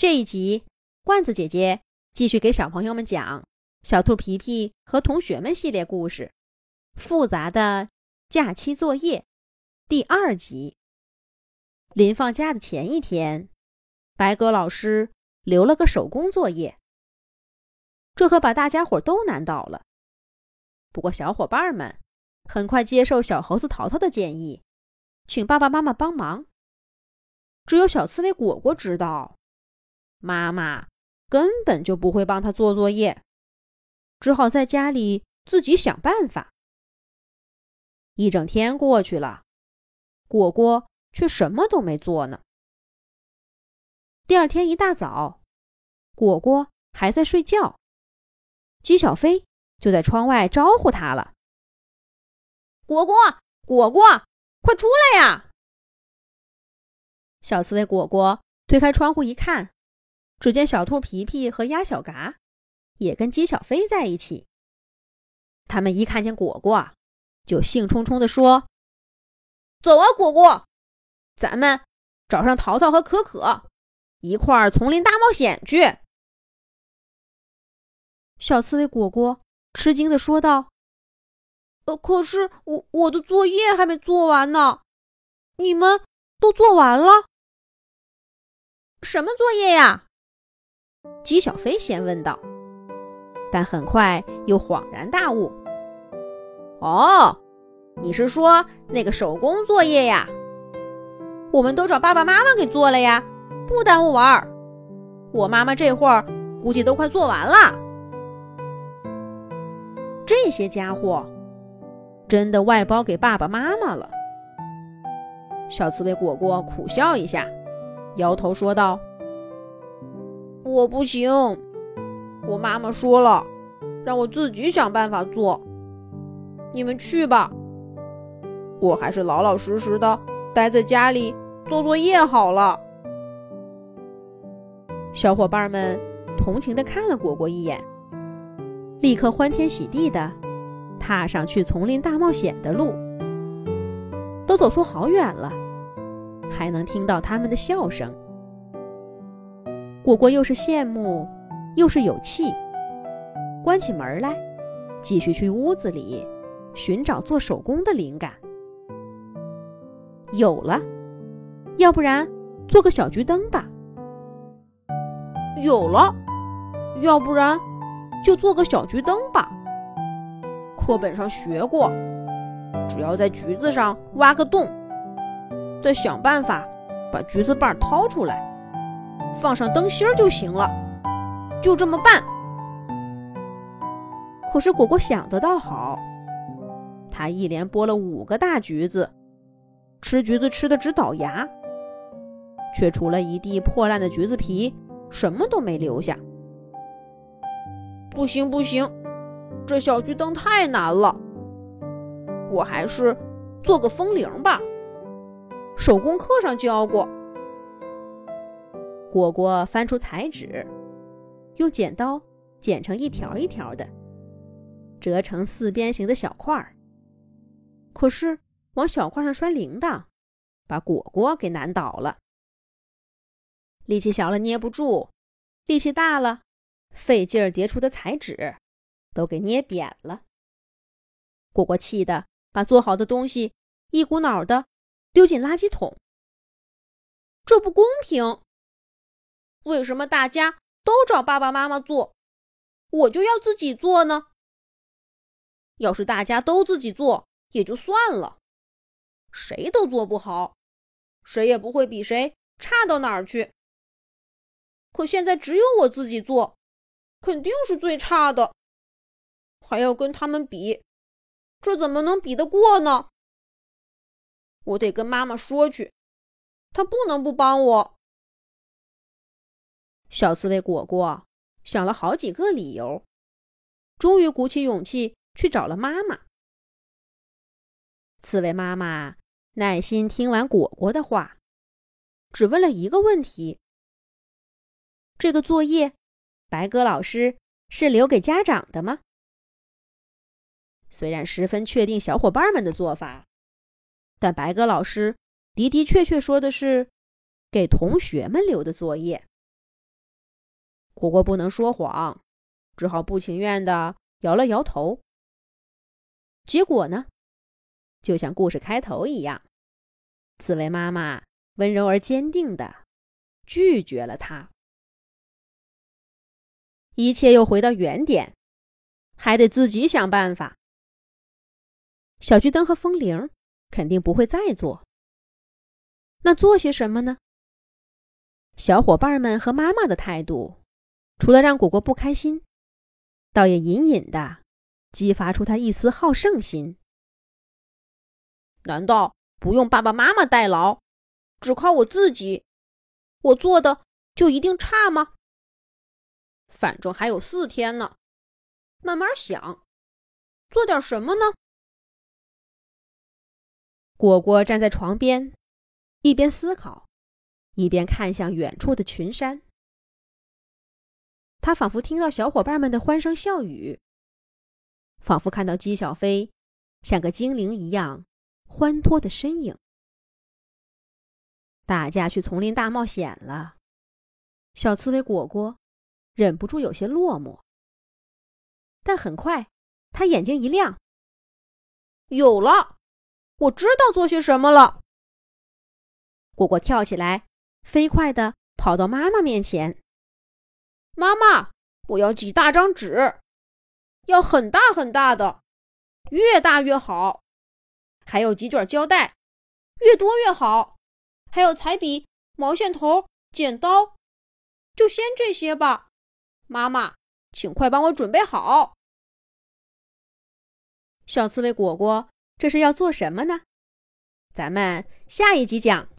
这一集，罐子姐姐继续给小朋友们讲《小兔皮皮和同学们》系列故事，《复杂的假期作业》第二集。临放假的前一天，白鸽老师留了个手工作业，这可把大家伙都难倒了。不过，小伙伴们很快接受小猴子淘淘的建议，请爸爸妈妈帮忙。只有小刺猬果果知道。妈妈根本就不会帮他做作业，只好在家里自己想办法。一整天过去了，果果却什么都没做呢。第二天一大早，果果还在睡觉，姬小飞就在窗外招呼他了：“果果，果果，快出来呀！”小刺猬果果推开窗户一看。只见小兔皮皮和鸭小嘎也跟鸡小飞在一起。他们一看见果果，就兴冲冲地说：“走啊，果果，咱们找上淘淘和可可，一块儿丛林大冒险去。”小刺猬果果吃惊地说道：“呃，可是我我的作业还没做完呢，你们都做完了？什么作业呀？”姬小飞先问道，但很快又恍然大悟：“哦，你是说那个手工作业呀？我们都找爸爸妈妈给做了呀，不耽误玩儿。我妈妈这会儿估计都快做完了。这些家伙真的外包给爸爸妈妈了。”小刺猬果果苦笑一下，摇头说道。我不行，我妈妈说了，让我自己想办法做。你们去吧，我还是老老实实的待在家里做作业好了。小伙伴们同情的看了果果一眼，立刻欢天喜地的踏上去丛林大冒险的路。都走出好远了，还能听到他们的笑声。果果又是羡慕，又是有气，关起门来，继续去屋子里寻找做手工的灵感。有了，要不然做个小桔灯吧。有了，要不然就做个小桔灯吧。课本上学过，只要在橘子上挖个洞，再想办法把橘子瓣掏出来。放上灯芯儿就行了，就这么办。可是果果想的倒好，他一连剥了五个大橘子，吃橘子吃的直倒牙，却除了一地破烂的橘子皮，什么都没留下。不行不行，这小桔灯太难了，我还是做个风铃吧。手工课上教过。果果翻出彩纸，用剪刀剪成一条一条的，折成四边形的小块儿。可是往小块上拴铃铛，把果果给难倒了。力气小了捏不住，力气大了，费劲儿叠出的彩纸都给捏扁了。果果气得把做好的东西一股脑的丢进垃圾桶。这不公平！为什么大家都找爸爸妈妈做，我就要自己做呢？要是大家都自己做也就算了，谁都做不好，谁也不会比谁差到哪儿去。可现在只有我自己做，肯定是最差的，还要跟他们比，这怎么能比得过呢？我得跟妈妈说去，她不能不帮我。小刺猬果果想了好几个理由，终于鼓起勇气去找了妈妈。刺猬妈妈耐心听完果果的话，只问了一个问题：这个作业，白鸽老师是留给家长的吗？虽然十分确定小伙伴们的做法，但白鸽老师的的确确说的是给同学们留的作业。果果不能说谎，只好不情愿的摇了摇头。结果呢，就像故事开头一样，刺猬妈妈温柔而坚定的拒绝了他。一切又回到原点，还得自己想办法。小桔灯和风铃肯定不会再做，那做些什么呢？小伙伴们和妈妈的态度，除了让果果不开心，倒也隐隐的激发出他一丝好胜心。难道不用爸爸妈妈代劳，只靠我自己，我做的就一定差吗？反正还有四天呢，慢慢想，做点什么呢？果果站在床边，一边思考，一边看向远处的群山。他仿佛听到小伙伴们的欢声笑语，仿佛看到姬小飞像个精灵一样欢脱的身影。大家去丛林大冒险了，小刺猬果果。忍不住有些落寞，但很快，他眼睛一亮，有了，我知道做些什么了。果果跳起来，飞快的跑到妈妈面前：“妈妈，我要几大张纸，要很大很大的，越大越好。还有几卷胶带，越多越好。还有彩笔、毛线头、剪刀，就先这些吧。”妈妈，请快帮我准备好。小刺猬果果，这是要做什么呢？咱们下一集讲。